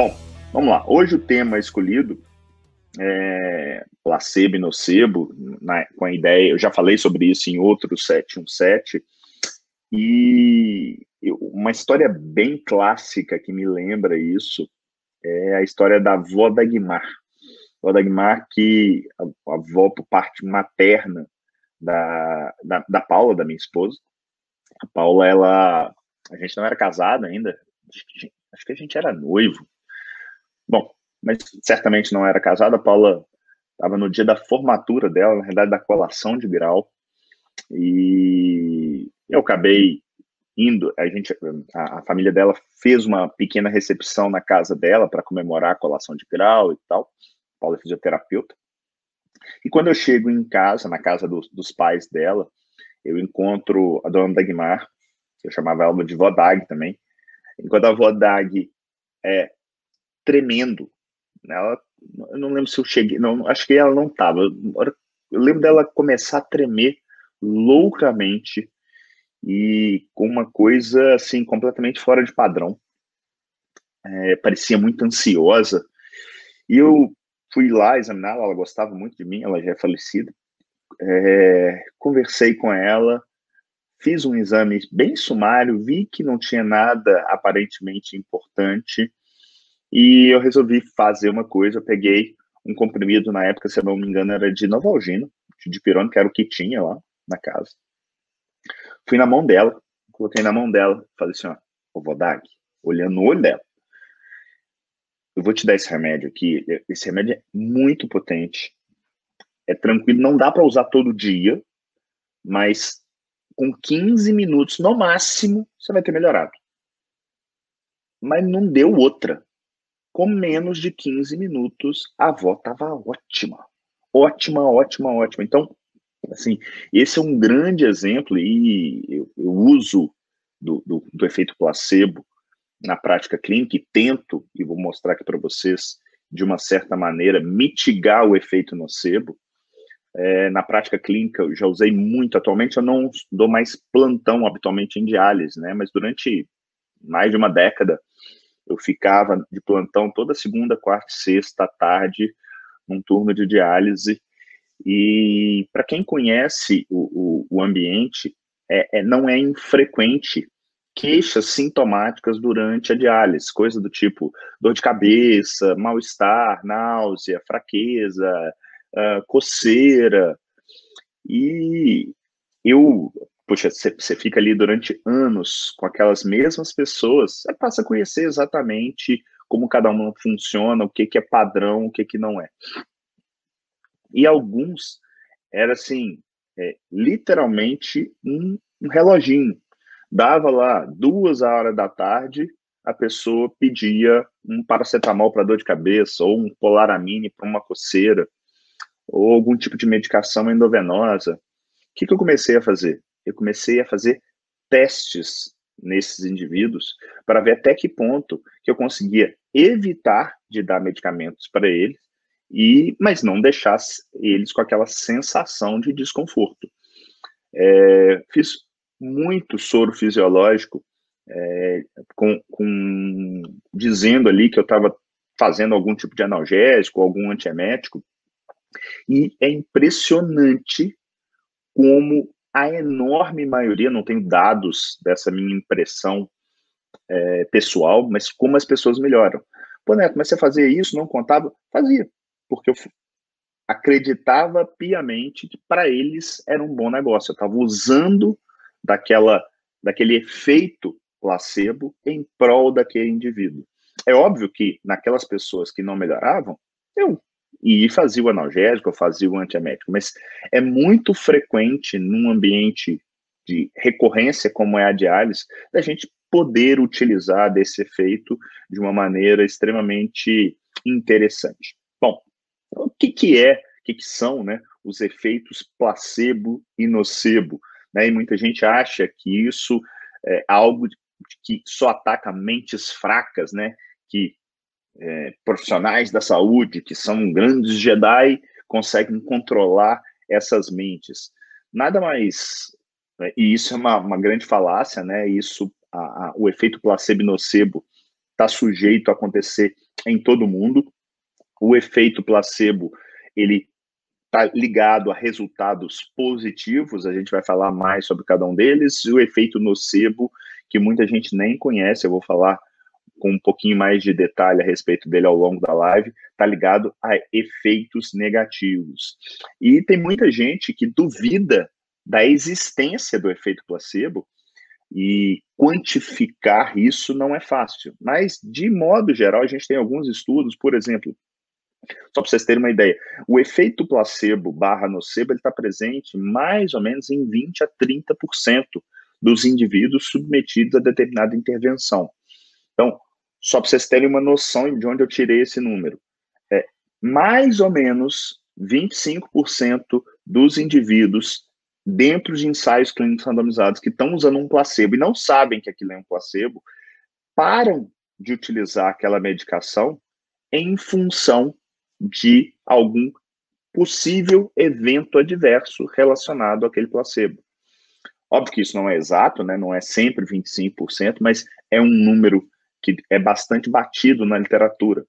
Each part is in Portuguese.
Bom, vamos lá. Hoje o tema escolhido é placebo e nocebo, na, com a ideia, eu já falei sobre isso em outro 717, e uma história bem clássica que me lembra isso é a história da avó da Guimar. A da que a, a avó por parte materna da, da, da Paula, da minha esposa. A Paula, ela. A gente não era casado ainda, acho que a gente era noivo. Bom, mas certamente não era casada. A Paula estava no dia da formatura dela, na realidade, da colação de grau. E eu acabei indo, a gente, a, a, família dela fez uma pequena recepção na casa dela para comemorar a colação de grau e tal. Paula é fisioterapeuta. E quando eu chego em casa, na casa do, dos pais dela, eu encontro a dona Dagmar, eu chamava ela de Vodag também. Enquanto a Vodag é tremendo, ela, eu não lembro se eu cheguei, não, acho que ela não estava. Eu lembro dela começar a tremer loucamente e com uma coisa assim completamente fora de padrão. É, parecia muito ansiosa. E eu fui lá examiná-la, ela gostava muito de mim, ela já é falecida. É, conversei com ela, fiz um exame bem sumário, vi que não tinha nada aparentemente importante e eu resolvi fazer uma coisa. Eu peguei um comprimido, na época, se eu não me engano, era de Novalgina, de pirona, que era o que tinha lá na casa. Fui na mão dela, coloquei na mão dela, falei assim, ó, ô Vodag, olhando no olho dela, eu vou te dar esse remédio aqui, esse remédio é muito potente, é tranquilo, não dá para usar todo dia, mas com 15 minutos no máximo, você vai ter melhorado. Mas não deu outra. Com menos de 15 minutos, a avó estava ótima. Ótima, ótima, ótima. Então, Assim, esse é um grande exemplo e eu, eu uso do, do, do, efeito placebo na prática clínica e tento, e vou mostrar aqui para vocês, de uma certa maneira, mitigar o efeito nocebo. É, na prática clínica, eu já usei muito. Atualmente, eu não dou mais plantão habitualmente em diálise, né? Mas durante mais de uma década, eu ficava de plantão toda segunda, quarta e sexta à tarde, num turno de diálise, e para quem conhece o, o, o ambiente, é, é, não é infrequente queixas sintomáticas durante a diálise, coisa do tipo dor de cabeça, mal-estar, náusea, fraqueza, uh, coceira. E eu, poxa, você fica ali durante anos com aquelas mesmas pessoas, você passa a conhecer exatamente como cada uma funciona, o que, que é padrão, o que, que não é. E alguns era assim, é, literalmente um, um reloginho. Dava lá duas horas da tarde, a pessoa pedia um paracetamol para dor de cabeça, ou um polaramine para uma coceira, ou algum tipo de medicação endovenosa. O que, que eu comecei a fazer? Eu comecei a fazer testes nesses indivíduos para ver até que ponto que eu conseguia evitar de dar medicamentos para eles e mas não deixasse eles com aquela sensação de desconforto. É, fiz muito soro fisiológico, é, com, com, dizendo ali que eu estava fazendo algum tipo de analgésico, algum antiemético, e é impressionante como a enorme maioria, não tenho dados dessa minha impressão é, pessoal, mas como as pessoas melhoram. Pô, Neto, mas você fazia isso, não contava? Fazia porque eu acreditava piamente que para eles era um bom negócio. Eu estava usando daquela, daquele efeito placebo em prol daquele indivíduo. É óbvio que naquelas pessoas que não melhoravam, eu e fazia o analgésico, fazia o antiemético, mas é muito frequente num ambiente de recorrência como é a diálise, da gente poder utilizar desse efeito de uma maneira extremamente interessante. Bom, então, o que, que é, o que, que são né, os efeitos placebo e nocebo? Né? E muita gente acha que isso é algo que só ataca mentes fracas, né? que é, profissionais da saúde, que são grandes Jedi, conseguem controlar essas mentes. Nada mais. Né, e isso é uma, uma grande falácia, né? Isso, a, a, o efeito placebo e nocebo está sujeito a acontecer em todo mundo. O efeito placebo, ele está ligado a resultados positivos, a gente vai falar mais sobre cada um deles, e o efeito nocebo, que muita gente nem conhece, eu vou falar com um pouquinho mais de detalhe a respeito dele ao longo da live, está ligado a efeitos negativos. E tem muita gente que duvida da existência do efeito placebo, e quantificar isso não é fácil. Mas, de modo geral, a gente tem alguns estudos, por exemplo, só para vocês terem uma ideia, o efeito placebo barra nocebo está presente mais ou menos em 20 a 30% dos indivíduos submetidos a determinada intervenção. Então, só para vocês terem uma noção de onde eu tirei esse número, é mais ou menos 25% dos indivíduos dentro de ensaios clínicos randomizados que estão usando um placebo e não sabem que aquilo é um placebo, param de utilizar aquela medicação em função de algum possível evento adverso relacionado àquele placebo. Óbvio que isso não é exato, né? não é sempre 25%, mas é um número que é bastante batido na literatura.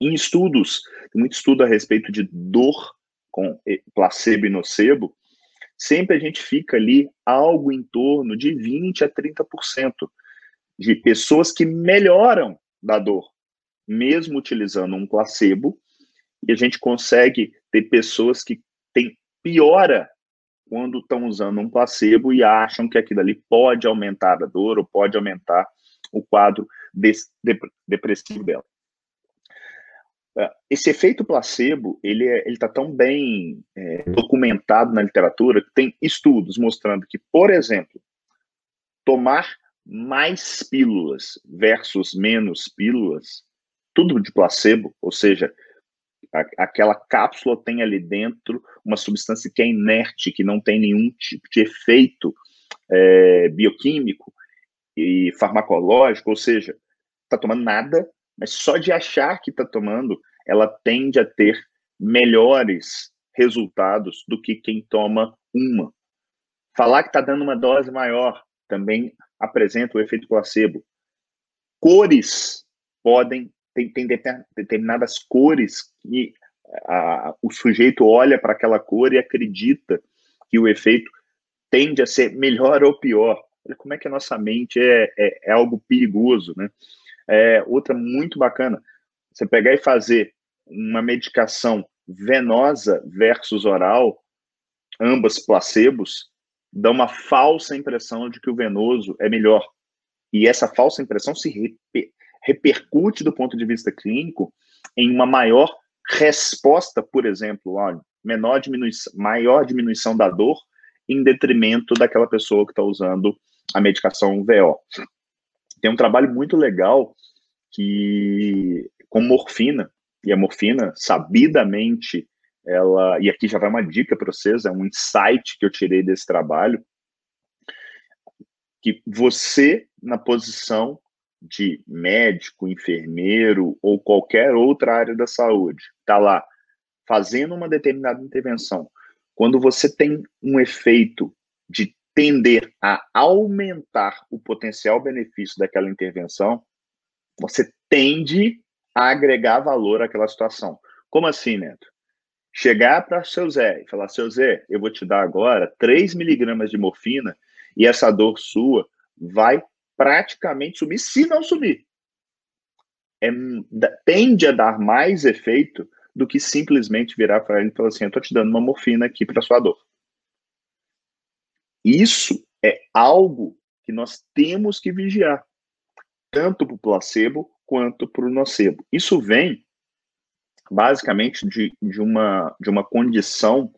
Em estudos, tem muito estudo a respeito de dor com placebo e nocebo, sempre a gente fica ali algo em torno de 20 a 30% de pessoas que melhoram da dor, mesmo utilizando um placebo, e a gente consegue ter pessoas que têm piora quando estão usando um placebo e acham que aquilo ali pode aumentar a dor ou pode aumentar o quadro depressivo dela. É, esse efeito placebo, ele é, está tão bem é, documentado na literatura que tem estudos mostrando que, por exemplo, tomar mais pílulas versus menos pílulas, tudo de placebo, ou seja, a, aquela cápsula tem ali dentro uma substância que é inerte, que não tem nenhum tipo de efeito é, bioquímico e farmacológico, ou seja, está tomando nada, mas só de achar que está tomando, ela tende a ter melhores resultados do que quem toma uma. Falar que está dando uma dose maior também apresenta o efeito placebo. Cores podem, tem, tem determinadas cores que a, o sujeito olha para aquela cor e acredita que o efeito tende a ser melhor ou pior. Olha como é que a nossa mente é, é, é algo perigoso, né? É, outra muito bacana, você pegar e fazer uma medicação venosa versus oral, ambas placebos, dá uma falsa impressão de que o venoso é melhor. E essa falsa impressão se reper, repercute do ponto de vista clínico em uma maior resposta, por exemplo, menor diminuição, maior diminuição da dor em detrimento daquela pessoa que está usando a medicação VO. Tem um trabalho muito legal que com morfina, e a morfina, sabidamente, ela, e aqui já vai uma dica para vocês, é um insight que eu tirei desse trabalho, que você, na posição de médico, enfermeiro ou qualquer outra área da saúde, está lá fazendo uma determinada intervenção, quando você tem um efeito de tender a aumentar o potencial benefício daquela intervenção, você tende a agregar valor àquela situação. Como assim, Neto? Chegar para seu Zé e falar, seu Zé, eu vou te dar agora 3 miligramas de morfina e essa dor sua vai praticamente sumir, se não sumir. É, tende a dar mais efeito do que simplesmente virar para ele e falar assim, eu estou te dando uma morfina aqui para sua dor. Isso é algo que nós temos que vigiar, tanto para o placebo quanto para o nocebo. Isso vem basicamente de, de, uma, de uma condição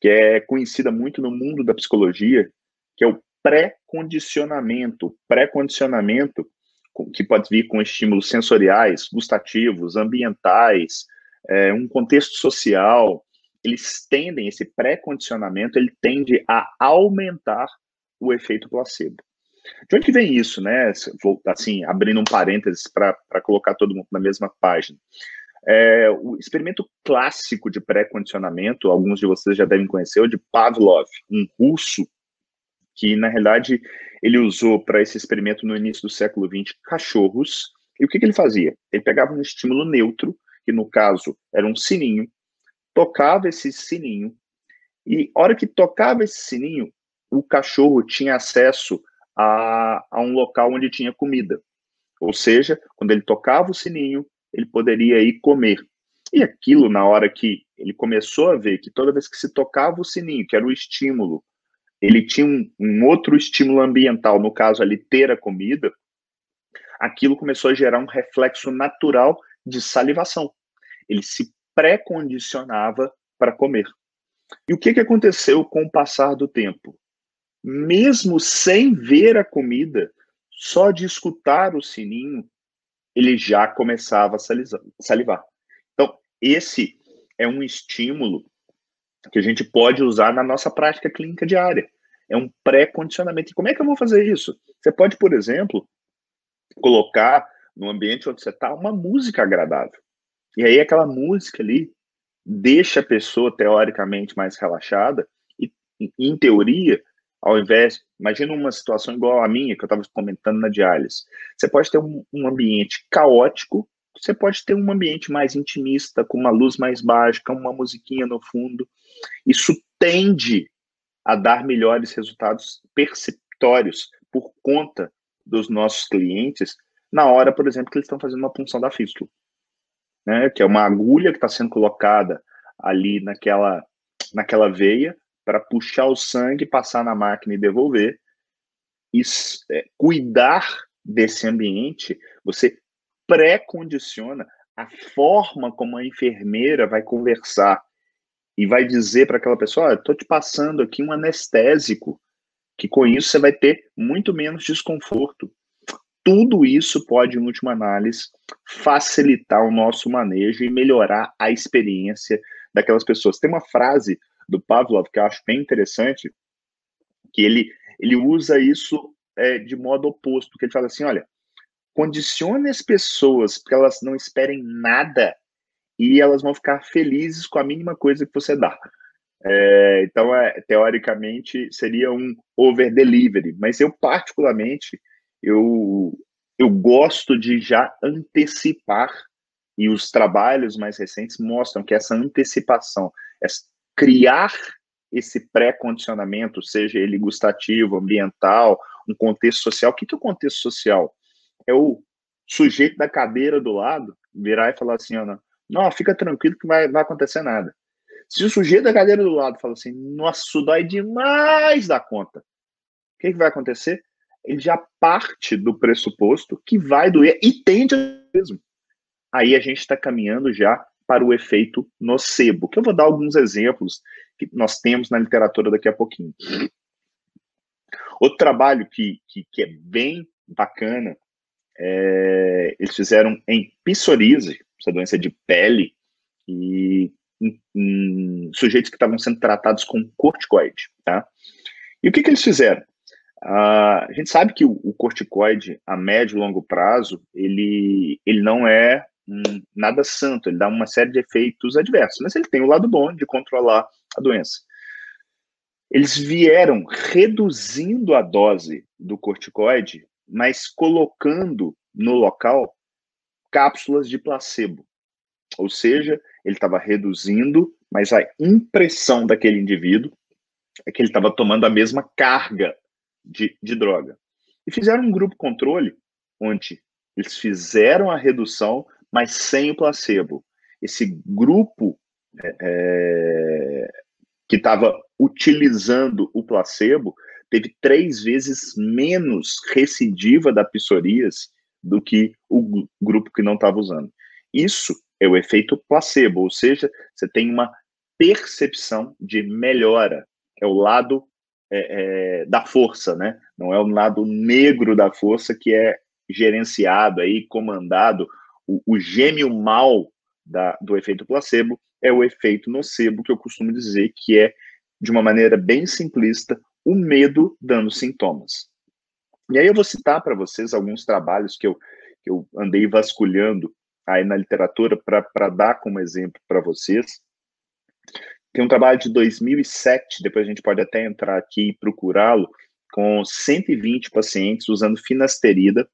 que é conhecida muito no mundo da psicologia, que é o pré-condicionamento. Pré-condicionamento que pode vir com estímulos sensoriais, gustativos, ambientais, é, um contexto social, eles tendem, esse pré-condicionamento, ele tende a aumentar o efeito placebo. De onde vem isso, né? Assim, abrindo um parênteses para colocar todo mundo na mesma página. É, o experimento clássico de pré-condicionamento, alguns de vocês já devem conhecer, é o de Pavlov, um russo que, na realidade, ele usou para esse experimento no início do século XX cachorros E o que, que ele fazia? Ele pegava um estímulo neutro, que no caso era um sininho, tocava esse sininho, e hora que tocava esse sininho, o cachorro tinha acesso a, a um local onde tinha comida. Ou seja, quando ele tocava o sininho, ele poderia ir comer. E aquilo, na hora que ele começou a ver que toda vez que se tocava o sininho, que era o estímulo, ele tinha um, um outro estímulo ambiental, no caso ali, ter a comida, aquilo começou a gerar um reflexo natural de salivação. Ele se pré-condicionava para comer. E o que, que aconteceu com o passar do tempo? Mesmo sem ver a comida, só de escutar o sininho, ele já começava a salivar. Então, esse é um estímulo que a gente pode usar na nossa prática clínica diária. É um pré-condicionamento. E como é que eu vou fazer isso? Você pode, por exemplo, colocar no ambiente onde você está uma música agradável. E aí aquela música ali deixa a pessoa teoricamente mais relaxada e, em teoria, ao invés, imagina uma situação igual a minha que eu estava comentando na diálise. Você pode ter um, um, ambiente caótico, você pode ter um ambiente mais intimista, com uma luz mais baixa, uma musiquinha no fundo. Isso tende a dar melhores resultados perceptórios por conta dos nossos clientes na hora, por exemplo, que eles estão fazendo uma punção da fístula, né? Que é uma agulha que está sendo colocada ali naquela naquela veia para puxar o sangue, passar na máquina e devolver. E é, cuidar desse ambiente, você pré-condiciona a forma como a enfermeira vai conversar e vai dizer para aquela pessoa: estou te passando aqui um anestésico, que com isso você vai ter muito menos desconforto. Tudo isso pode, em última análise, facilitar o nosso manejo e melhorar a experiência daquelas pessoas. Tem uma frase do Pavlov que eu acho bem interessante, que ele, ele usa isso é, de modo oposto, que ele fala assim, olha, condicione as pessoas para elas não esperem nada e elas vão ficar felizes com a mínima coisa que você dá. É, então, é, teoricamente, seria um over-delivery, mas eu, particularmente, eu, eu gosto de já antecipar, e os trabalhos mais recentes mostram que essa antecipação, essa, criar esse pré-condicionamento, seja ele gustativo, ambiental, um contexto social. O que, que é o contexto social? É o sujeito da cadeira do lado virar e falar assim, não, não fica tranquilo que vai, vai acontecer nada. Se o sujeito da cadeira do lado fala assim, nossa, isso dói demais da conta, o que, que vai acontecer? Ele já parte do pressuposto que vai doer e tende mesmo. Aí a gente está caminhando já para o efeito nocebo, que eu vou dar alguns exemplos que nós temos na literatura daqui a pouquinho. Outro trabalho que, que, que é bem bacana, é, eles fizeram em psoríase, essa doença de pele, e em, em sujeitos que estavam sendo tratados com corticoide, tá? E o que, que eles fizeram? Uh, a gente sabe que o, o, corticoide, a médio e longo prazo, ele, ele não é nada santo, ele dá uma série de efeitos adversos, mas ele tem o lado bom de controlar a doença. Eles vieram reduzindo a dose do corticoide, mas colocando no local cápsulas de placebo. Ou seja, ele estava reduzindo, mas a impressão daquele indivíduo é que ele estava tomando a mesma carga de, de droga. E fizeram um grupo controle, onde eles fizeram a redução, mas sem o placebo. Esse grupo é, é que estava utilizando o placebo teve três vezes menos recidiva da psoríase do que o grupo que não estava usando. Isso é o efeito placebo, ou seja, você tem uma percepção de melhora. É o lado é, é, da força, né? Não é o lado negro da força que é gerenciado aí, comandado o, o gêmeo mal da, do efeito placebo é o efeito nocebo, que eu costumo dizer que é, de uma maneira bem simplista, o medo dando sintomas. E aí eu vou citar para vocês alguns trabalhos que eu, que eu andei vasculhando aí na literatura para dar como exemplo para vocês. Tem um trabalho de 2007, depois a gente pode até entrar aqui e procurá-lo, com 120 pacientes usando finasterida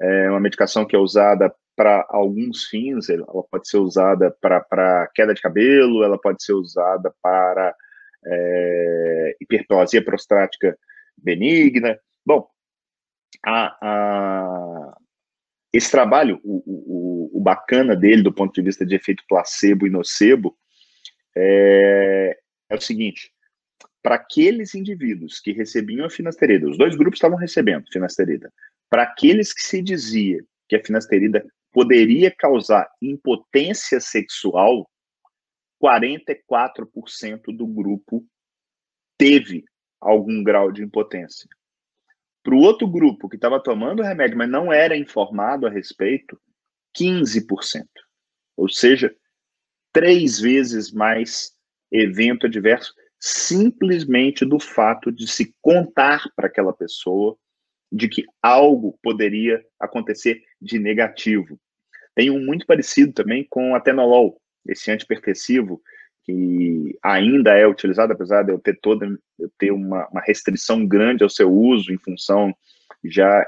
é uma medicação que é usada para alguns fins, ela pode ser usada para queda de cabelo, ela pode ser usada para é, hiperplasia prostática benigna. Bom, a, a, esse trabalho, o, o, o, bacana dele do ponto de vista de efeito placebo e nocebo, é, é o seguinte: para aqueles indivíduos que recebiam a finasterida, os dois grupos estavam recebendo finasterida, para aqueles que se dizia que a finasterida poderia causar impotência sexual, 44% do grupo teve algum grau de impotência. Para o outro grupo que estava tomando remédio, mas não era informado a respeito, 15%. Ou seja, três vezes mais evento adverso, simplesmente do fato de se contar para aquela pessoa de que algo poderia acontecer de negativo. Tem um muito parecido também com a atenolol, esse antipertensivo, que ainda é utilizado, apesar de eu ter toda eu ter uma, uma restrição grande ao seu uso em função já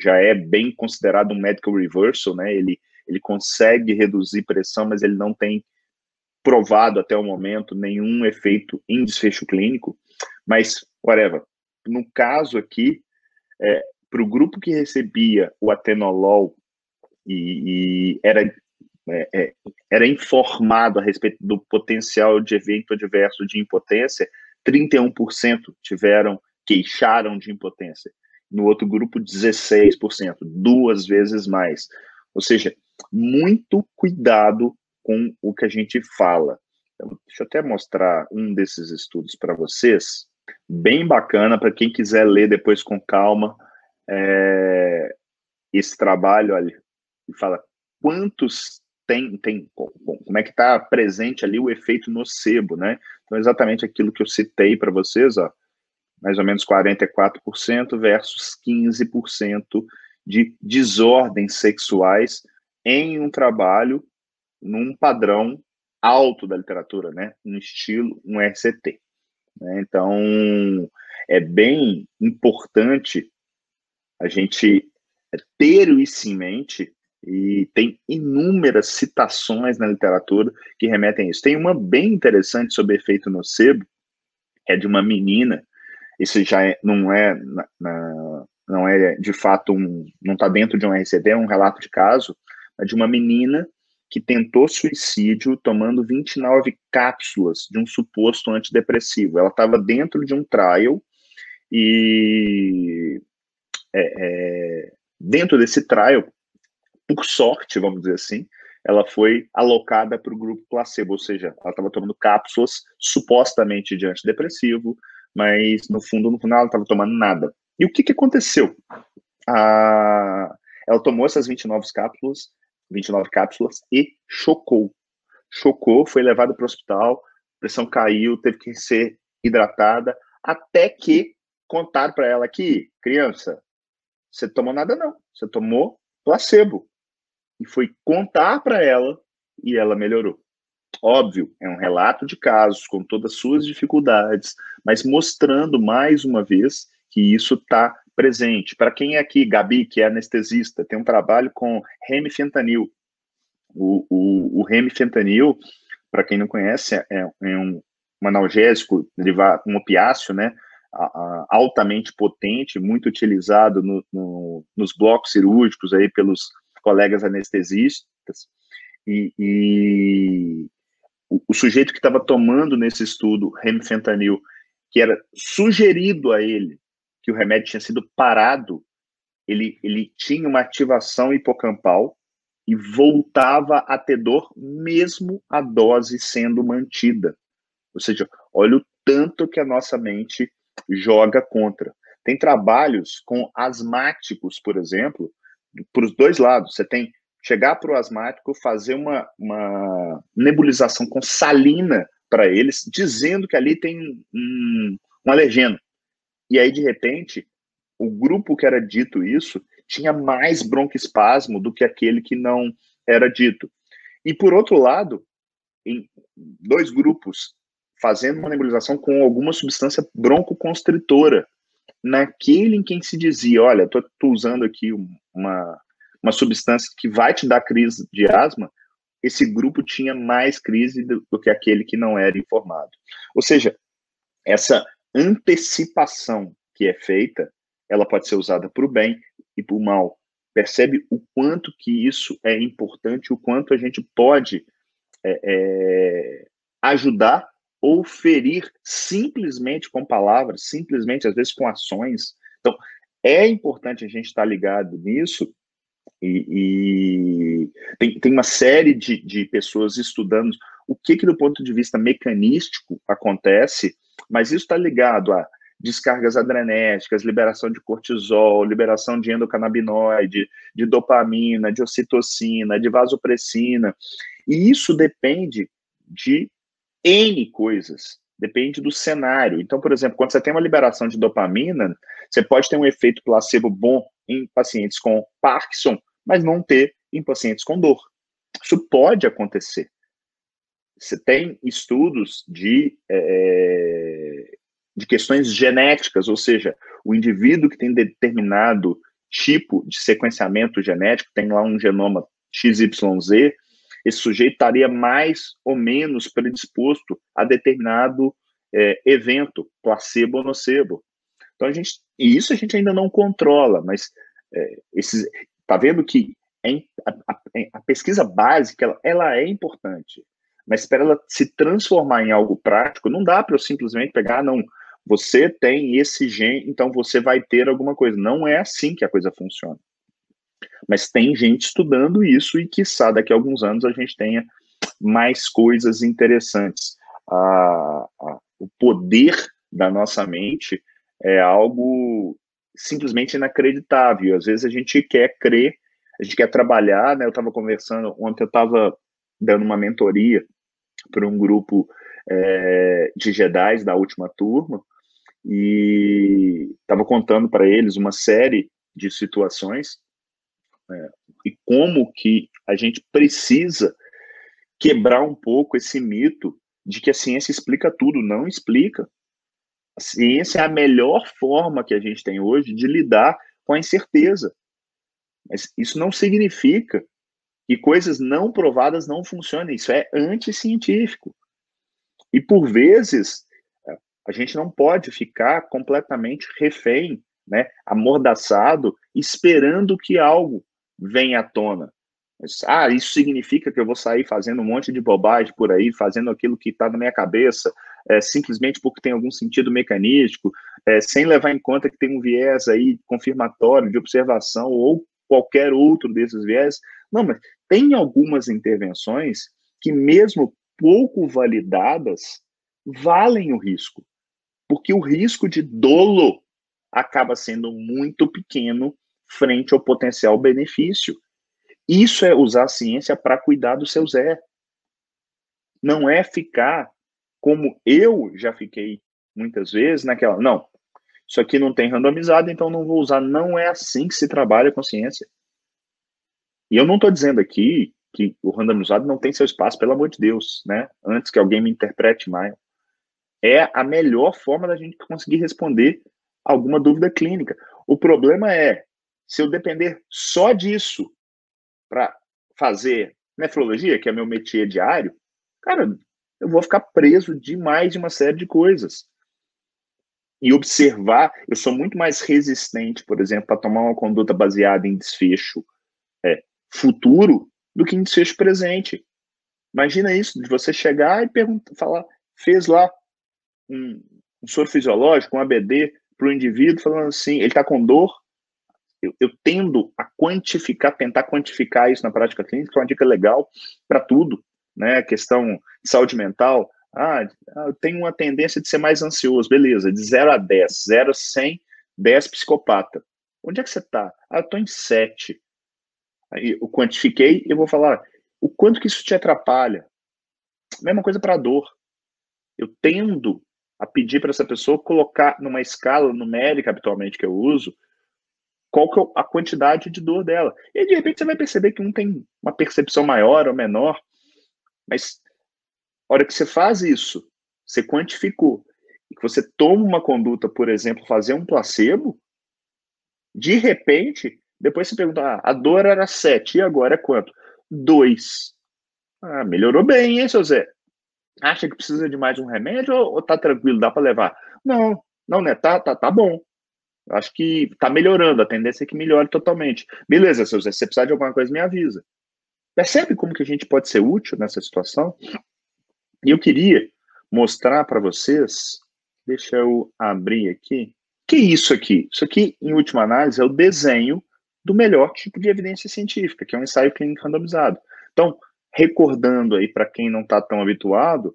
já é bem considerado um medical reversal, né? Ele ele consegue reduzir pressão, mas ele não tem provado até o momento nenhum efeito em desfecho clínico. Mas whatever. No caso aqui, é, para o grupo que recebia o atenolol e, e era é, é, era informado a respeito do potencial de evento adverso de impotência, 31% tiveram, queixaram de impotência. No outro grupo, 16%, duas vezes mais. Ou seja, muito cuidado com o que a gente fala. Então, deixa eu até mostrar um desses estudos para vocês, bem bacana para quem quiser ler depois com calma. É, esse trabalho, olha, e fala quantos tem, tem como é que está presente ali o efeito nocebo, né? Então, exatamente aquilo que eu citei para vocês, ó, mais ou menos 44% versus 15% de desordens sexuais em um trabalho num padrão alto da literatura, né? Um estilo, um RCT. Né? Então, é bem importante a gente ter isso em mente e tem inúmeras citações na literatura que remetem a isso. Tem uma bem interessante sobre efeito nocebo, é de uma menina, isso já é, não é na, na, não é de fato um, não está dentro de um RCD, é um relato de caso, é de uma menina que tentou suicídio tomando 29 cápsulas de um suposto antidepressivo. Ela estava dentro de um trial e é, é, dentro desse trial por sorte, vamos dizer assim, ela foi alocada para o grupo placebo, ou seja, ela estava tomando cápsulas supostamente de antidepressivo, mas no fundo, no final, ela estava tomando nada. E o que, que aconteceu? Ela tomou essas 29 cápsulas, 29 cápsulas e chocou. Chocou, foi levada para o hospital, pressão caiu, teve que ser hidratada, até que contaram para ela que, criança, você tomou nada não, você tomou placebo e foi contar para ela e ela melhorou. Óbvio, é um relato de casos com todas as suas dificuldades, mas mostrando mais uma vez que isso está presente. Para quem é aqui, Gabi, que é anestesista, tem um trabalho com remifentanil. O, o, o remifentanil, para quem não conhece, é, é um, um analgésico, um opiáceo, né? altamente potente, muito utilizado no, no, nos blocos cirúrgicos aí pelos colegas anestesistas, e, e o, o, sujeito que estava tomando nesse estudo remifentanil, que era sugerido a ele que o remédio tinha sido parado, ele, ele tinha uma ativação hipocampal e voltava a ter dor mesmo a dose sendo mantida. Ou seja, olha o tanto que a nossa mente joga contra. Tem trabalhos com asmáticos, por exemplo, para os dois lados. Você tem chegar para o asmático, fazer uma, uma nebulização com salina para eles, dizendo que ali tem um, um alergeno. E aí, de repente, o grupo que era dito isso tinha mais broncoespasmo do que aquele que não era dito. E, por outro lado, em dois grupos fazendo uma nebulização com alguma substância broncoconstritora, naquele em quem se dizia, olha, tô, tô usando aqui uma uma substância que vai te dar crise de asma, esse grupo tinha mais crise do, do que aquele que não era informado. Ou seja, essa antecipação que é feita, ela pode ser usada para o bem e para o mal. Percebe o quanto que isso é importante, o quanto a gente pode é, é, ajudar ou ferir simplesmente com palavras, simplesmente, às vezes, com ações. Então, é importante a gente estar ligado nisso, e, e tem, tem uma série de, de pessoas estudando o que, que, do ponto de vista mecanístico, acontece, mas isso está ligado a descargas adrenérgicas, liberação de cortisol, liberação de endocannabinoide, de dopamina, de ocitocina, de vasopressina. E isso depende de N coisas, depende do cenário. Então, por exemplo, quando você tem uma liberação de dopamina, você pode ter um efeito placebo bom em pacientes com Parkinson, mas não ter em pacientes com dor. Isso pode acontecer. Você tem estudos de, é, de questões genéticas, ou seja, o indivíduo que tem determinado tipo de sequenciamento genético, tem lá um genoma XYZ, esse sujeito estaria mais ou menos predisposto a determinado é, evento, placebo ou nocebo. Então a gente, e isso a gente ainda não controla, mas é, esses, tá vendo que é, a, a, a, pesquisa básica ela, ela, é importante, mas para ela se transformar em algo prático, não dá para eu simplesmente pegar, não, você tem esse gene, então você vai ter alguma coisa. Não é assim que a coisa funciona. Mas tem gente estudando isso e, quiçá, daqui a alguns anos a gente tenha mais coisas interessantes. Ah, ah, o poder da nossa mente é algo simplesmente inacreditável. Às vezes a gente quer crer, a gente quer trabalhar, né? Eu estava conversando, ontem eu estava dando uma mentoria para um grupo é, de Jedi da última turma e estava contando para eles uma série de situações é, e como que a gente precisa quebrar um pouco esse mito de que a ciência explica tudo. Não explica. A ciência é a melhor forma que a gente tem hoje de lidar com a incerteza. Mas isso não significa que coisas não provadas não funcionem. Isso é anticientífico. E por vezes a gente não pode ficar completamente refém, né, amordaçado, esperando que algo venha à tona. Ah, isso significa que eu vou sair fazendo um monte de bobagem por aí, fazendo aquilo que está na minha cabeça, é, simplesmente porque tem algum sentido mecanístico, é, sem levar em conta que tem um viés aí confirmatório, de observação, ou qualquer outro desses viés. Não, mas tem algumas intervenções que, mesmo pouco validadas, valem o risco, porque o risco de dolo acaba sendo muito pequeno frente ao potencial benefício. Isso é usar a ciência para cuidar do seu Zé. Não é ficar como eu já fiquei muitas vezes naquela, não, isso aqui não tem randomizado, então não vou usar. Não é assim que se trabalha com ciência. E eu não estou dizendo aqui que o randomizado não tem seu espaço, pelo amor de Deus, né? Antes que alguém me interprete mal. É a melhor forma da gente conseguir responder alguma dúvida clínica. O problema é, se eu depender só disso para fazer nefrologia, que é meu métier diário, cara, eu vou ficar preso demais de uma série de coisas. E observar, eu sou muito mais resistente, por exemplo, para tomar uma conduta baseada em desfecho é, futuro do que em presente. Imagina isso, de você chegar e perguntar, falar, fez lá um, um soro fisiológico, um ABD para o indivíduo, falando assim, ele está com dor, eu, eu, tendo a quantificar, tentar quantificar isso na prática clínica, que é uma dica legal para tudo, né? Questão de saúde mental. Ah, eu tenho uma tendência de ser mais ansioso, beleza, de 0 a 10, 0 a 100, 10 psicopata. Onde é que você está? Ah, eu estou em 7. Eu quantifiquei e eu vou falar o quanto que isso te atrapalha. Mesma coisa para a dor. Eu tendo a pedir para essa pessoa colocar numa escala numérica habitualmente que eu uso, qual que é a quantidade de dor dela. E de repente você vai perceber que um tem uma percepção maior ou menor, mas a hora que você faz isso, você quantificou, e que você toma uma conduta, por exemplo, fazer um placebo, de repente, Depois você pergunta, ah, a dor era 7, e agora é quanto? 2. Ah, melhorou bem, hein, seu Zé? Acha que precisa de mais um remédio ou, ou tá tranquilo, dá para levar? Não, não, né? Tá, tá, tá bom. Acho que tá melhorando, a tendência é que melhore totalmente. Beleza, seu Zé, se você precisar de alguma coisa, me avisa. Percebe como que a gente pode ser útil nessa situação? E eu queria mostrar para vocês, deixa eu abrir aqui. Que isso aqui? Isso aqui, em última análise, é o desenho do melhor tipo de evidência científica, que é um ensaio clínico randomizado. Então, recordando aí para quem não está tão habituado,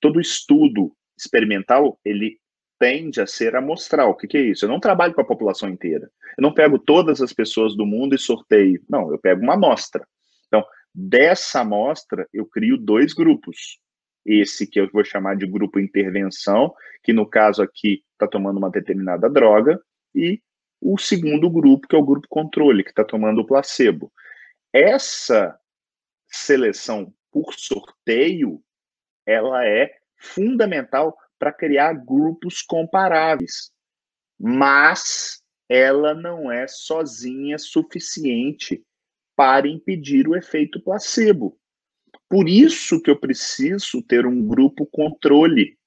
todo estudo experimental ele tende a ser amostral. O que, que, é isso? Eu não trabalho com a população inteira. Eu não pego todas as pessoas do mundo e sorteio. Não, eu pego uma amostra. Então, dessa amostra, eu crio dois grupos. Esse que eu vou chamar de grupo intervenção, que no caso aqui está tomando uma determinada droga, e o segundo grupo, que é o grupo controle, que está tomando o placebo. Essa seleção por sorteio, ela é fundamental para criar grupos comparáveis. Mas ela não é sozinha suficiente para impedir o efeito placebo. Por isso que eu preciso ter um grupo controle.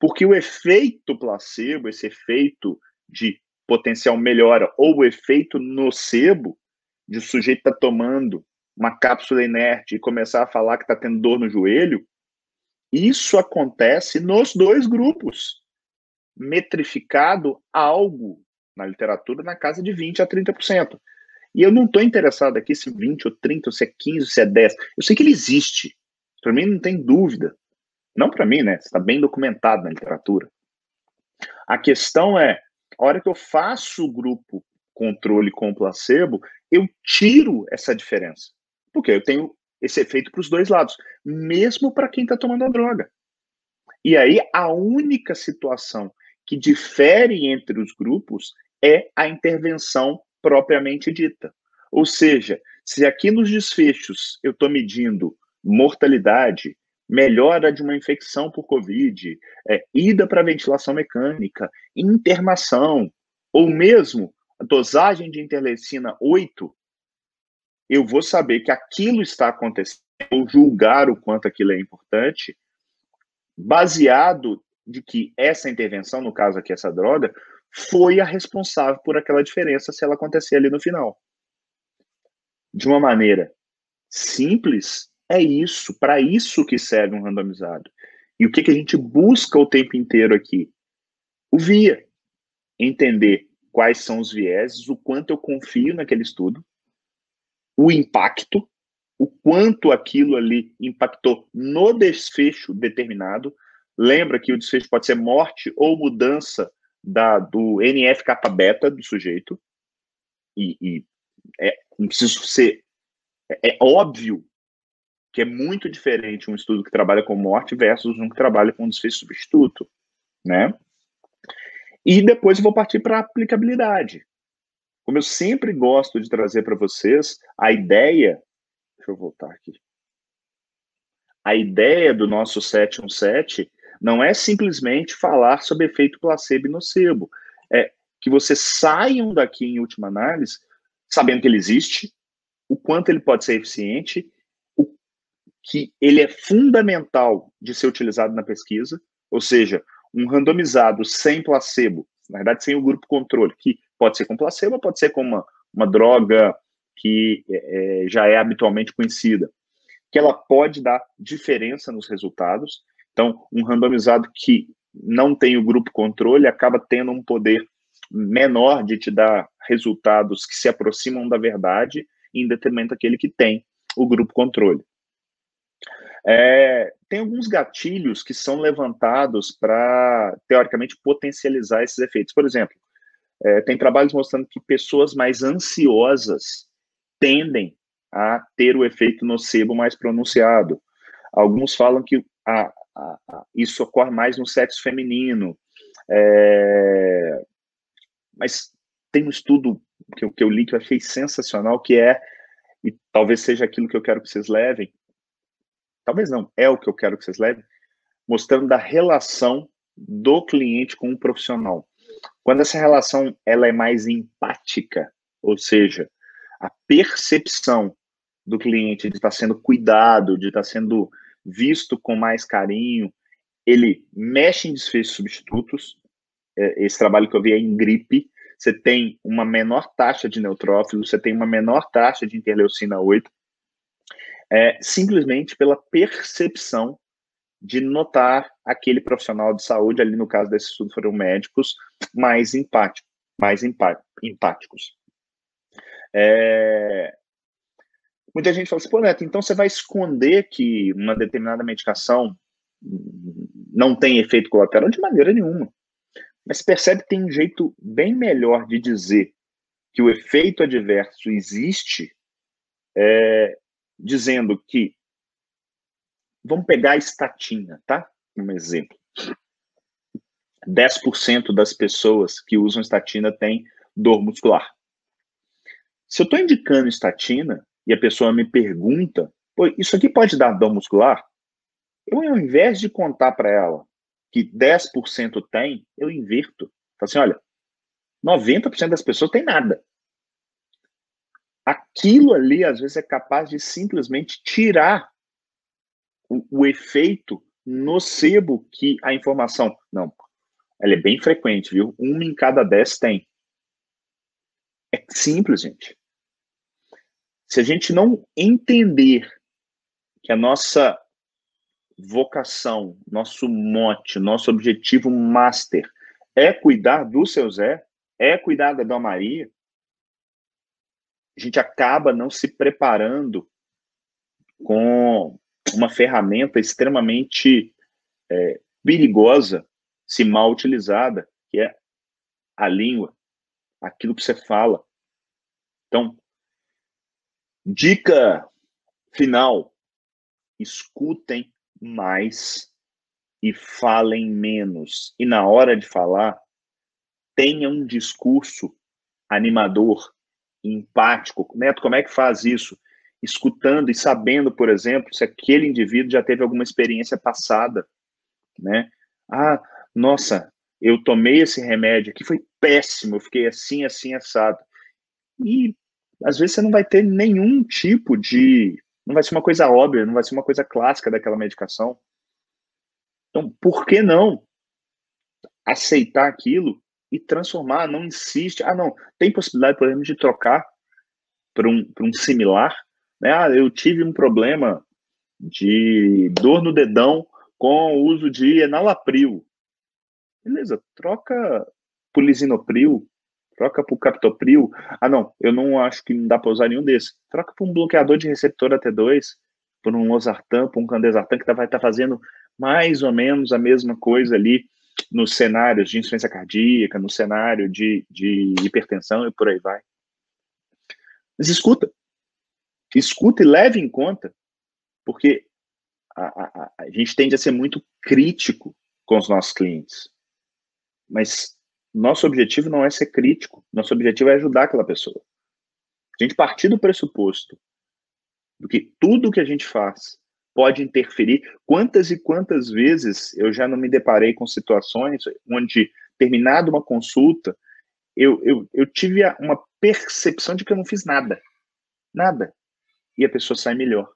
Porque o efeito placebo, esse efeito de potencial melhora, ou o efeito nocebo, de o sujeito estar tá tomando uma cápsula inerte e começar a falar que está tendo dor no joelho, isso acontece nos dois grupos. Metrificado algo na literatura na casa de 20% a 30%. E eu não estou interessado aqui se 20 ou 30, ou se é 15, ou se é 10. Eu sei que ele existe. Para mim não tem dúvida. Não para mim, né? Está bem documentado na literatura. A questão é, a hora que eu faço o grupo controle com placebo, eu tiro essa diferença. Porque eu tenho esse efeito para os dois lados, mesmo para quem está tomando a droga. E aí, a única situação que difere entre os grupos é a intervenção propriamente dita. Ou seja, se aqui nos desfechos eu estou medindo mortalidade, melhora de uma infecção por Covid, é, ida para ventilação mecânica, internação, ou mesmo dosagem de interleucina 8, eu vou saber que aquilo está acontecendo, ou julgar o quanto aquilo é importante, baseado de que essa intervenção, no caso aqui essa droga, foi a responsável por aquela diferença se ela acontecer ali no final. De uma maneira simples, é isso, para isso que serve um randomizado. E o que, que a gente busca o tempo inteiro aqui? O via. Entender quais são os vieses, o quanto eu confio naquele estudo, o impacto, o quanto aquilo ali impactou no desfecho determinado. Lembra que o desfecho pode ser morte ou mudança da, do NF kappa beta do sujeito. E, e é, não preciso ser. É, é óbvio que é muito diferente um estudo que trabalha com morte versus um que trabalha com desfecho substituto, né? E depois eu vou partir para a aplicabilidade. Como eu sempre gosto de trazer para vocês, a ideia. Deixa eu voltar aqui. A ideia do nosso 717 não é simplesmente falar sobre efeito placebo e nocebo. É que vocês saiam daqui, em última análise, sabendo que ele existe, o quanto ele pode ser eficiente, que ele é fundamental de ser utilizado na pesquisa, ou seja, um randomizado sem placebo, na verdade sem o grupo controle, que Pode ser com placebo, pode ser com uma, uma droga que é, é, já é habitualmente conhecida, que ela pode dar diferença nos resultados. Então, um randomizado que não tem o grupo controle acaba tendo um poder menor de te dar resultados que se aproximam da verdade em detrimento daquele que tem o grupo controle. É, tem alguns gatilhos que são levantados para, teoricamente, potencializar esses efeitos. Por exemplo, é, tem trabalhos mostrando que pessoas mais ansiosas tendem a ter o efeito nocebo mais pronunciado. Alguns falam que a, a, a, isso ocorre mais no sexo feminino. É, mas tem um estudo que eu, que eu li que eu achei sensacional, que é, e talvez seja aquilo que eu quero que vocês levem, talvez não, é o que eu quero que vocês levem, mostrando da relação do cliente com o profissional. Quando essa relação ela é mais empática, ou seja, a percepção do cliente de estar sendo cuidado, de estar sendo visto com mais carinho, ele mexe em desfechos substitutos. É, esse trabalho que eu vi é em gripe. Você tem uma menor taxa de neutrófilos, você tem uma menor taxa de interleucina 8, é, simplesmente pela percepção de notar aquele profissional de saúde, ali no caso desse estudo foram médicos, mais empáticos. Mais empáticos. É... Muita gente fala assim, pô, Neto, então você vai esconder que uma determinada medicação não tem efeito colateral? De maneira nenhuma. Mas percebe que tem um jeito bem melhor de dizer que o efeito adverso existe, é, dizendo que Vamos pegar a estatina, tá? Um exemplo. 10% das pessoas que usam estatina têm dor muscular. Se eu estou indicando estatina e a pessoa me pergunta, Pô, isso aqui pode dar dor muscular? Eu, ao invés de contar para ela que 10% tem, eu invirto. Falo assim, olha, 90% das pessoas tem nada. Aquilo ali, às vezes, é capaz de simplesmente tirar o, o efeito nocebo que a informação. Não, ela é bem frequente, viu? Uma em cada dez tem. É simples, gente. Se a gente não entender que a nossa vocação, nosso mote, nosso objetivo master é cuidar do seu Zé, é cuidar da Dona Maria, a gente acaba não se preparando com uma ferramenta extremamente é, perigosa se mal utilizada, que é a língua, aquilo que você fala. Então, dica final: escutem mais e falem menos. E na hora de falar, tenha um discurso animador, empático. Neto, como é que faz isso? escutando e sabendo, por exemplo, se aquele indivíduo já teve alguma experiência passada, né? Ah, nossa, eu tomei esse remédio aqui, foi péssimo, eu fiquei assim, assim, assado. E às vezes você não vai ter nenhum tipo de. Não vai ser uma coisa óbvia, não vai ser uma coisa clássica daquela medicação. Então, por que não aceitar aquilo e transformar? Não insiste. Ah, não, tem possibilidade, por exemplo, de trocar para um, um similar? Né? Ah, eu tive um problema de dor no dedão com o uso de enalapril. Beleza, troca por lisinopril, troca por captopril. Ah, não, eu não acho que não dá para usar nenhum desses. Troca por um bloqueador de receptor AT2, por um osartan, por um candesartan, que vai estar tá fazendo mais ou menos a mesma coisa ali nos cenários de insuficiência cardíaca, no cenário de, de hipertensão e por aí vai. Mas escuta, escuta e leve em conta, porque a, a, a, gente tende a ser muito crítico com os nossos clientes. Mas nosso objetivo não é ser crítico, nosso objetivo é ajudar aquela pessoa. A gente partir do pressuposto do que tudo que a gente faz pode interferir. Quantas e quantas vezes eu já não me deparei com situações onde, terminada uma consulta, eu, eu, eu tive uma percepção de que eu não fiz nada. Nada e a pessoa sai melhor.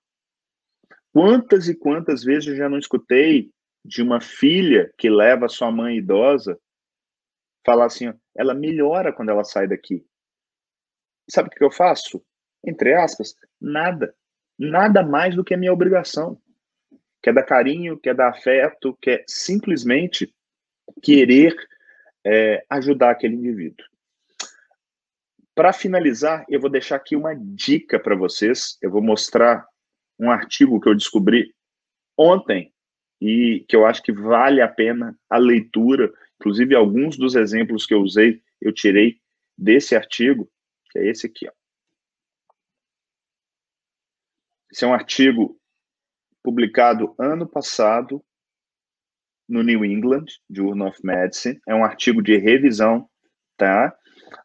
Quantas e quantas vezes eu já não escutei de uma filha que leva sua mãe idosa falar assim, ela melhora quando ela sai daqui. Sabe o que eu faço? Entre aspas, nada. Nada mais do que a minha obrigação. Que é dar carinho, que é dar afeto, que é simplesmente querer é, ajudar aquele indivíduo. Para finalizar, eu vou deixar aqui uma dica para vocês. Eu vou mostrar um artigo que eu descobri ontem e que eu acho que vale a pena a leitura. Inclusive, alguns dos exemplos que eu usei, eu tirei desse artigo, que é esse aqui. Ó. Esse é um artigo publicado ano passado no New England Journal of Medicine. É um artigo de revisão, tá?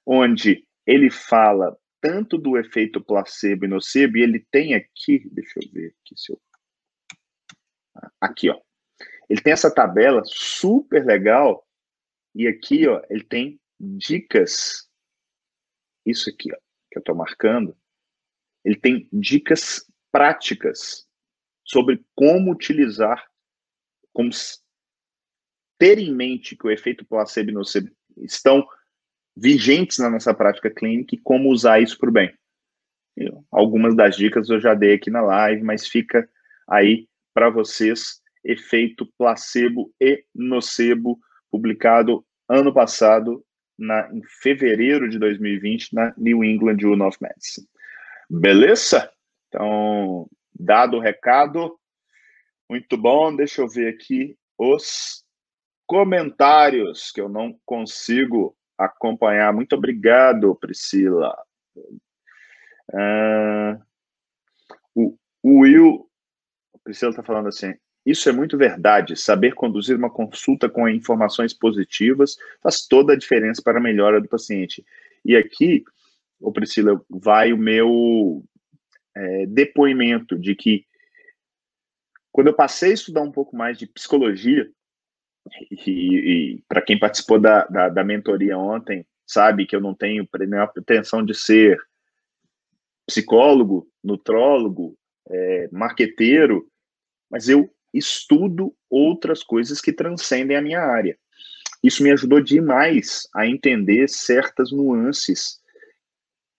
Onde ele fala tanto do efeito placebo e nocebo, e ele tem aqui, deixa eu ver aqui se eu. Aqui, ó. Ele tem essa tabela super legal, e aqui, ó, ele tem dicas. Isso aqui, ó, que eu estou marcando, ele tem dicas práticas sobre como utilizar, como ter em mente que o efeito placebo e nocebo estão vigentes na nossa prática clínica e como usar isso para o bem. Algumas das dicas eu já dei aqui na live, mas fica aí para vocês efeito placebo e nocebo, publicado ano passado, na, em fevereiro de 2020, na New England Journal of Medicine. Beleza? Então, dado o recado, muito bom. Deixa eu ver aqui os comentários que eu não consigo acompanhar. Muito obrigado, Priscila. Uh, o, o Will, a Priscila está falando assim, isso é muito verdade. Saber conduzir uma consulta com informações positivas faz toda a diferença para a melhora do paciente. E aqui, ô Priscila, vai o meu é, depoimento de que quando eu passei a estudar um pouco mais de psicologia, e, e para quem participou da, da, da, mentoria ontem, sabe que eu não tenho nenhuma pretensão de ser psicólogo, nutrólogo, é, marqueteiro, mas eu estudo outras coisas que transcendem a minha área. Isso me ajudou demais a entender certas nuances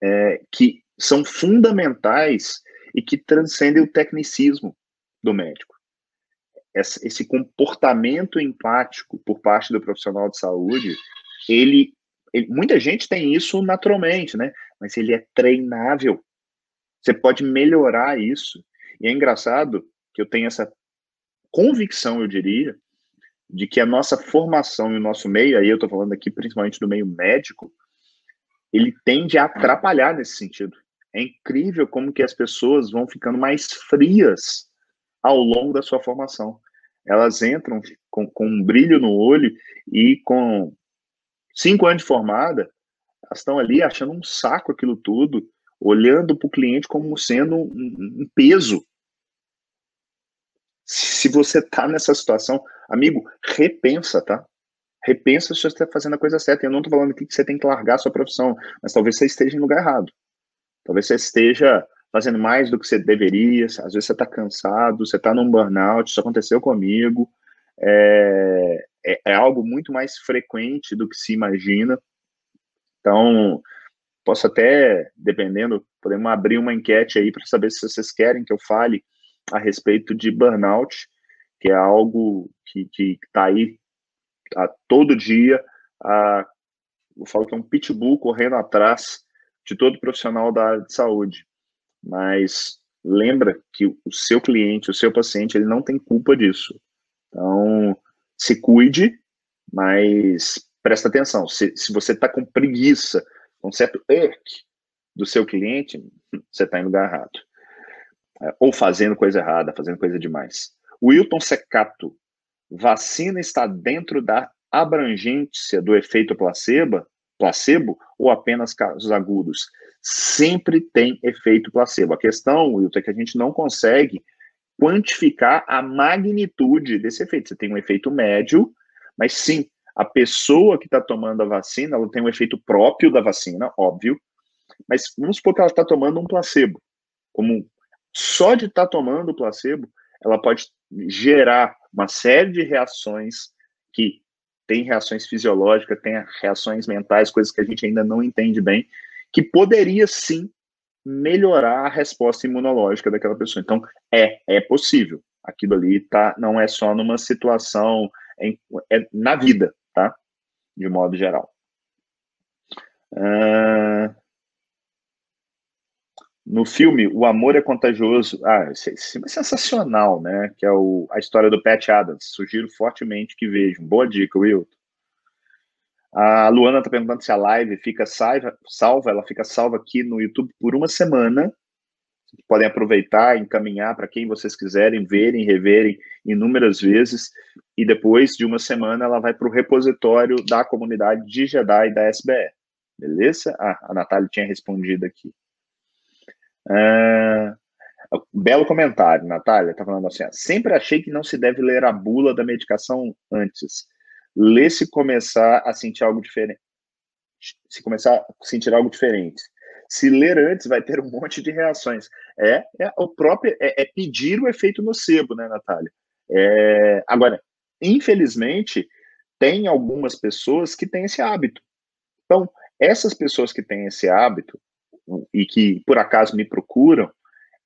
é, que são fundamentais e que transcendem o tecnicismo do médico esse comportamento empático por parte do profissional de saúde, ele, ele, muita gente tem isso naturalmente, né? Mas ele é treinável. Você pode melhorar isso. E é engraçado que eu tenho essa convicção, eu diria, de que a nossa formação e o nosso meio, aí eu estou falando aqui principalmente do meio médico, ele tende a atrapalhar nesse sentido. É incrível como que as pessoas vão ficando mais frias ao longo da sua formação. Elas entram com, com um brilho no olho e com cinco anos de formada, elas estão ali achando um saco aquilo tudo, olhando para o cliente como sendo um, um peso. Se você está nessa situação, amigo, repensa, tá? Repensa se você está fazendo a coisa certa. Eu não estou falando aqui que você tem que largar a sua profissão, mas talvez você esteja no lugar errado. Talvez você esteja fazendo mais do que você deveria, às vezes você está cansado, você está num burnout, isso aconteceu comigo, é, é, é, algo muito mais frequente do que se imagina, então, posso até, dependendo, podemos abrir uma enquete aí para saber se vocês querem que eu fale a respeito de burnout, que é algo que está aí a, todo dia, a, eu falo que é um pitbull correndo atrás de todo profissional da área de saúde mas lembra que o seu cliente, o seu paciente, ele não tem culpa disso. Então, se cuide, mas presta atenção. Se, se você está com preguiça, com certo irk do seu cliente, você está em lugar errado. É, ou fazendo coisa errada, fazendo coisa demais. Wilton Secato, vacina está dentro da abrangência do efeito placebo, placebo ou apenas casos agudos? sempre tem efeito placebo. A questão, Wilton, é que a gente não consegue quantificar a magnitude desse efeito. Você tem um efeito médio, mas sim, a pessoa que está tomando a vacina, ela tem um efeito próprio da vacina, óbvio, mas vamos supor que ela está tomando um placebo. Como só de estar tá tomando o placebo, ela pode gerar uma série de reações que tem reações fisiológicas, tem reações mentais, coisas que a gente ainda não entende bem, que poderia sim melhorar a resposta imunológica daquela pessoa. Então, é, é possível. Aquilo ali tá, não é só numa situação, é, é na vida, tá? De modo geral. Uh, no filme O Amor é Contagioso, ah, esse, esse é sensacional, né? Que é o, a história do Pat Adams. Sugiro fortemente que vejam. Boa dica, Will. A Luana está perguntando se a live fica salva, salva, ela fica salva aqui no YouTube por uma semana. Podem aproveitar, encaminhar para quem vocês quiserem, verem, reverem inúmeras vezes. E depois de uma semana, ela vai para o repositório da comunidade de Jedi da SBE. Beleza? Ah, a Natália tinha respondido aqui. Ah, belo comentário, Natália. Está falando assim: sempre achei que não se deve ler a bula da medicação antes ler se começar a sentir algo diferente. Se começar a sentir algo diferente. Se ler antes, vai ter um monte de reações. É, é o próprio é, é pedir o efeito nocebo, né, Natália? É, agora, infelizmente, tem algumas pessoas que têm esse hábito. Então, essas pessoas que têm esse hábito e que por acaso me procuram,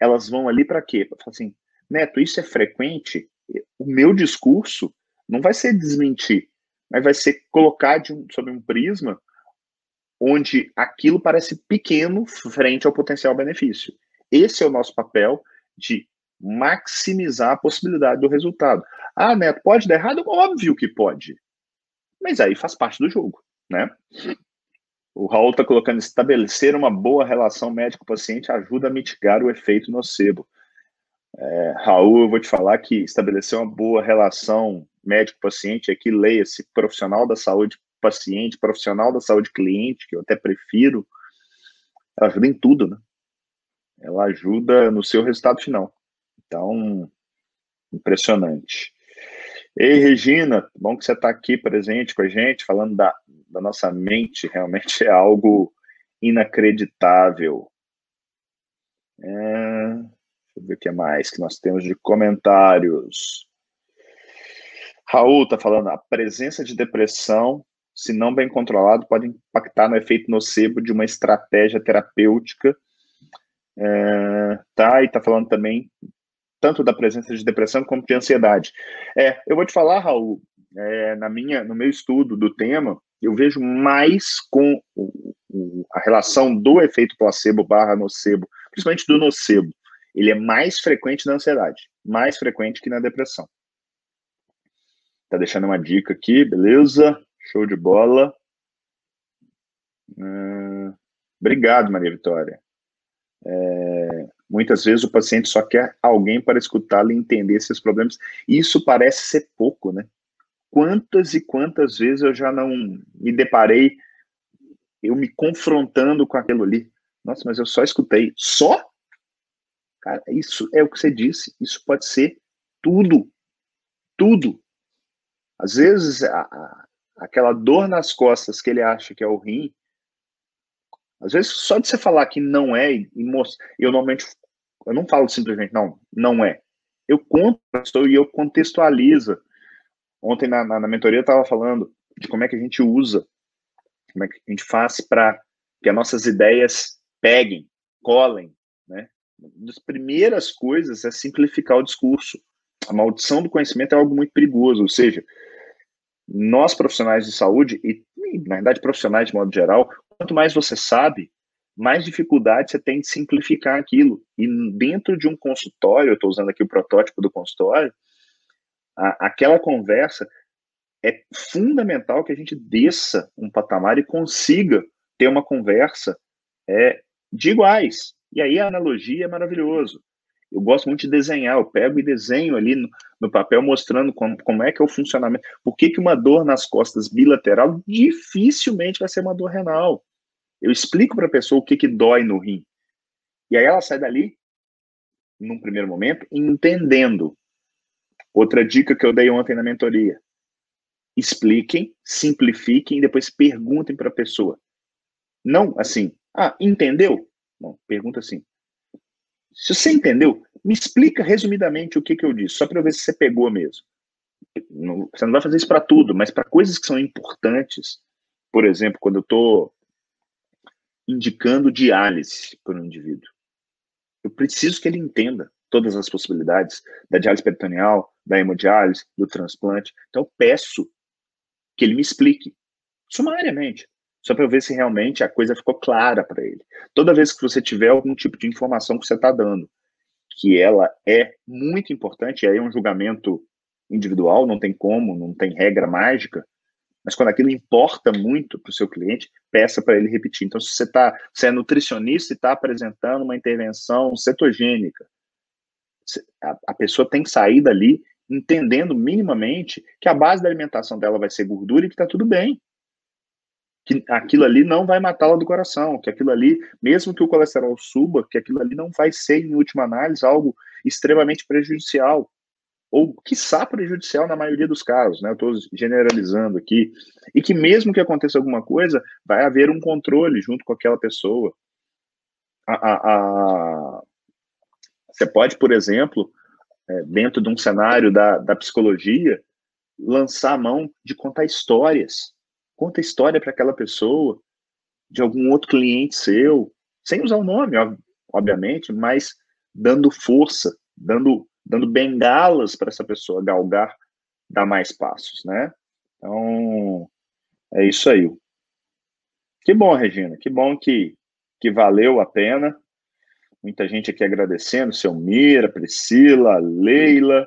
elas vão ali para quê? Para falar assim, Neto, isso é frequente? O meu discurso não vai ser desmentir, mas vai ser colocar de um, sob um prisma onde aquilo parece pequeno frente ao potencial benefício. Esse é o nosso papel de maximizar a possibilidade do resultado. Ah, Neto, pode dar errado? Óbvio que pode. Mas aí faz parte do jogo, né? O Raul está colocando estabelecer uma boa relação médico-paciente ajuda a mitigar o efeito nocebo. É, Raul, eu vou te falar que estabelecer uma boa relação médico-paciente aqui, leia-se profissional da saúde paciente, profissional da saúde cliente, que eu até prefiro, ela ajuda em tudo, né? Ela ajuda no seu resultado final. Então, impressionante. Ei, Regina, bom que você está aqui presente com a gente, falando da, da nossa mente, realmente é algo inacreditável. É, deixa eu ver o que mais que nós temos de comentários. Raul está falando, a presença de depressão, se não bem controlado, pode impactar no efeito nocebo de uma estratégia terapêutica. É, tá, e está falando também tanto da presença de depressão como de ansiedade. É, eu vou te falar, Raul, é, na minha, no meu estudo do tema, eu vejo mais com o, o, a relação do efeito placebo barra nocebo, principalmente do nocebo. Ele é mais frequente na ansiedade, mais frequente que na depressão. Tá deixando uma dica aqui, beleza? Show de bola. Hum, obrigado, Maria Vitória. É, muitas vezes o paciente só quer alguém para escutá-lo e entender esses problemas. Isso parece ser pouco, né? Quantas e quantas vezes eu já não me deparei, eu me confrontando com aquilo ali. Nossa, mas eu só escutei. Só? Cara, isso é o que você disse. Isso pode ser tudo. Tudo. Às vezes, a, a, aquela dor nas costas que ele acha que é o rim, às vezes, só de você falar que não é, e mostrar, eu normalmente, eu não falo simplesmente, não, não é. Eu conto e eu contextualizo. Ontem na, na, na mentoria eu estava falando de como é que a gente usa, como é que a gente faz para que as nossas ideias peguem, colem, né? Uma das primeiras coisas é simplificar o discurso. A maldição do conhecimento é algo muito perigoso, ou seja, nós profissionais de saúde e na verdade profissionais de modo geral, quanto mais você sabe, mais dificuldade você tem de simplificar aquilo. E dentro de um consultório, eu estou usando aqui o protótipo do consultório, a, aquela conversa é fundamental que a gente desça um patamar e consiga ter uma conversa é, de iguais. E aí a analogia é maravilhoso. Eu gosto muito de desenhar, eu pego e desenho ali no, no papel mostrando como, como, é que é o funcionamento. Por que, que uma dor nas costas bilateral dificilmente vai ser uma dor renal? Eu explico para a pessoa o que, que dói no rim. E aí ela sai dali, num primeiro momento, entendendo. Outra dica que eu dei ontem na mentoria. Expliquem, simplifiquem e depois perguntem para a pessoa. Não assim, ah, entendeu? Não, pergunta assim. Se você entendeu, me explica resumidamente o que, que eu disse, só para eu ver se você pegou mesmo. você não vai fazer isso para tudo, mas para coisas que são importantes, por exemplo, quando eu estou indicando diálise para um indivíduo. Eu preciso que ele entenda todas as possibilidades da diálise peritoneal, da hemodiálise, do transplante. Então, eu peço que ele me explique, sumariamente, só para eu ver se realmente a coisa ficou clara para ele. Toda vez que você tiver algum tipo de informação que você está dando, que ela é muito importante, aí é um julgamento individual, não tem como, não tem regra mágica, mas quando aquilo importa muito para o seu cliente, peça para ele repetir. Então, se você, tá, você é nutricionista e está apresentando uma intervenção cetogênica, a, a pessoa tem que sair dali entendendo minimamente que a base da alimentação dela vai ser gordura e que está tudo bem. Que aquilo ali não vai matá-la do coração, que aquilo ali, mesmo que o colesterol suba, que aquilo ali não vai ser, em última análise, algo extremamente prejudicial ou quiçá prejudicial na maioria dos casos, né? Eu estou generalizando aqui, e que mesmo que aconteça alguma coisa, vai haver um controle junto com aquela pessoa. a, a, a, você pode, por exemplo, é, dentro de um cenário da, da psicologia, lançar a mão de contar histórias. Conta história para aquela pessoa, de algum outro cliente seu, sem usar o nome, obviamente, mas dando força, dando, dando bengalas para essa pessoa galgar, dar mais passos, né? Então, é isso aí. Que bom, Regina, que bom que, que valeu a pena. Muita gente aqui agradecendo, seu Mira, Priscila, Leila.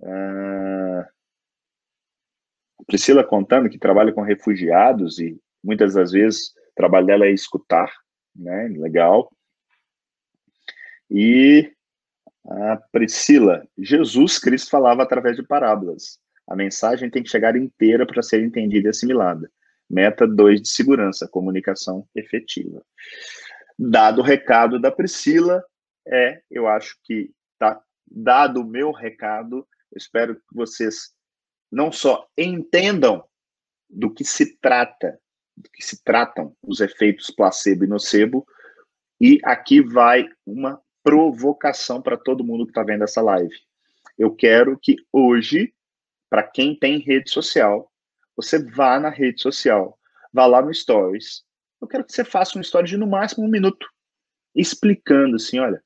Uh, Priscila contando que trabalha com refugiados e muitas das vezes o trabalho dela é escutar, né? Legal. E a Priscila, Jesus Cristo falava através de parábolas. A mensagem tem que chegar inteira para ser entendida e assimilada. Meta 2 de segurança, comunicação efetiva. Dado o recado da Priscila, é, eu acho que tá dado o meu recado, espero que vocês não só entendam do que se trata, do que se tratam os efeitos placebo e nocebo, e aqui vai uma provocação para todo mundo que está vendo essa live. Eu quero que hoje, para quem tem rede social, você vá na rede social, vá lá no Stories. Eu quero que você faça um story de no máximo um minuto, explicando assim, olha,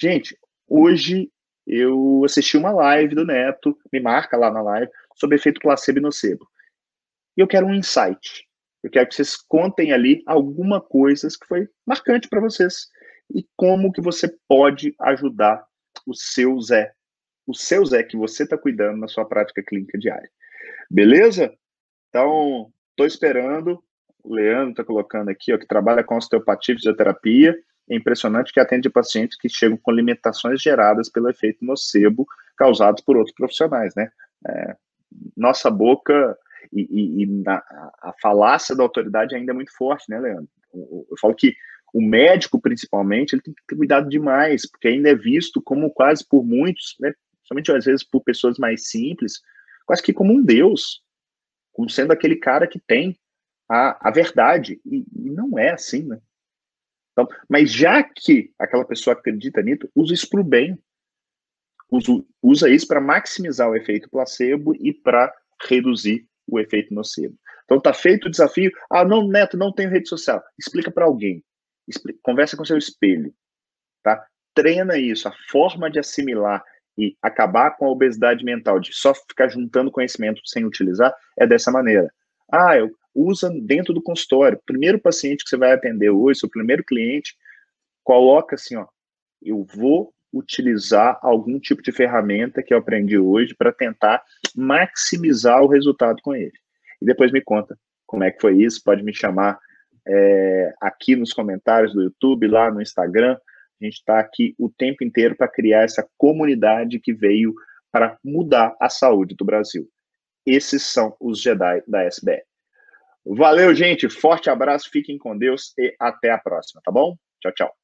gente, hoje eu assisti uma live do Neto, me marca lá na live, sobre efeito placebo e nocebo. E eu quero um insight. Eu quero que vocês contem ali alguma coisa que foi marcante para vocês e como que você pode ajudar o seu Zé, o seu Zé que você está cuidando na sua prática clínica diária. Beleza? Então, estou esperando. O Leandro está colocando aqui, ó, que trabalha com osteopatia e fisioterapia. É impressionante que atende pacientes que chegam com limitações geradas pelo efeito nocebo causados por outros profissionais, né? É, nossa boca e, e, e na, a falácia da autoridade ainda é muito forte, né, Leandro? Eu, eu falo que o médico, principalmente, ele tem que ter cuidado demais, porque ainda é visto como quase por muitos, né, somente às vezes por pessoas mais simples, quase que como um deus como sendo aquele cara que tem a, a verdade. E, e não é assim, né? Então, mas já que aquela pessoa acredita nisso, usa isso para o bem. Usa, usa isso para maximizar o efeito placebo e para reduzir o efeito nocebo. Então tá feito o desafio. Ah, não, Neto, não tenho rede social. Explica para alguém. Conversa com seu espelho. Tá? Treina isso, a forma de assimilar e acabar com a obesidade mental, de só ficar juntando conhecimento sem utilizar, é dessa maneira. Ah, eu usa dentro do consultório. Primeiro paciente que você vai atender hoje, seu primeiro cliente, coloca assim, ó, eu vou utilizar algum tipo de ferramenta que eu aprendi hoje para tentar maximizar o resultado com ele. E depois me conta como é que foi isso, pode me chamar é, aqui nos comentários do YouTube, lá no Instagram, a gente está aqui o tempo inteiro para criar essa comunidade que veio para mudar a saúde do Brasil. Esses são os Jedi da SBR. Valeu, gente. Forte abraço, fiquem com Deus e até a próxima, tá bom? Tchau, tchau.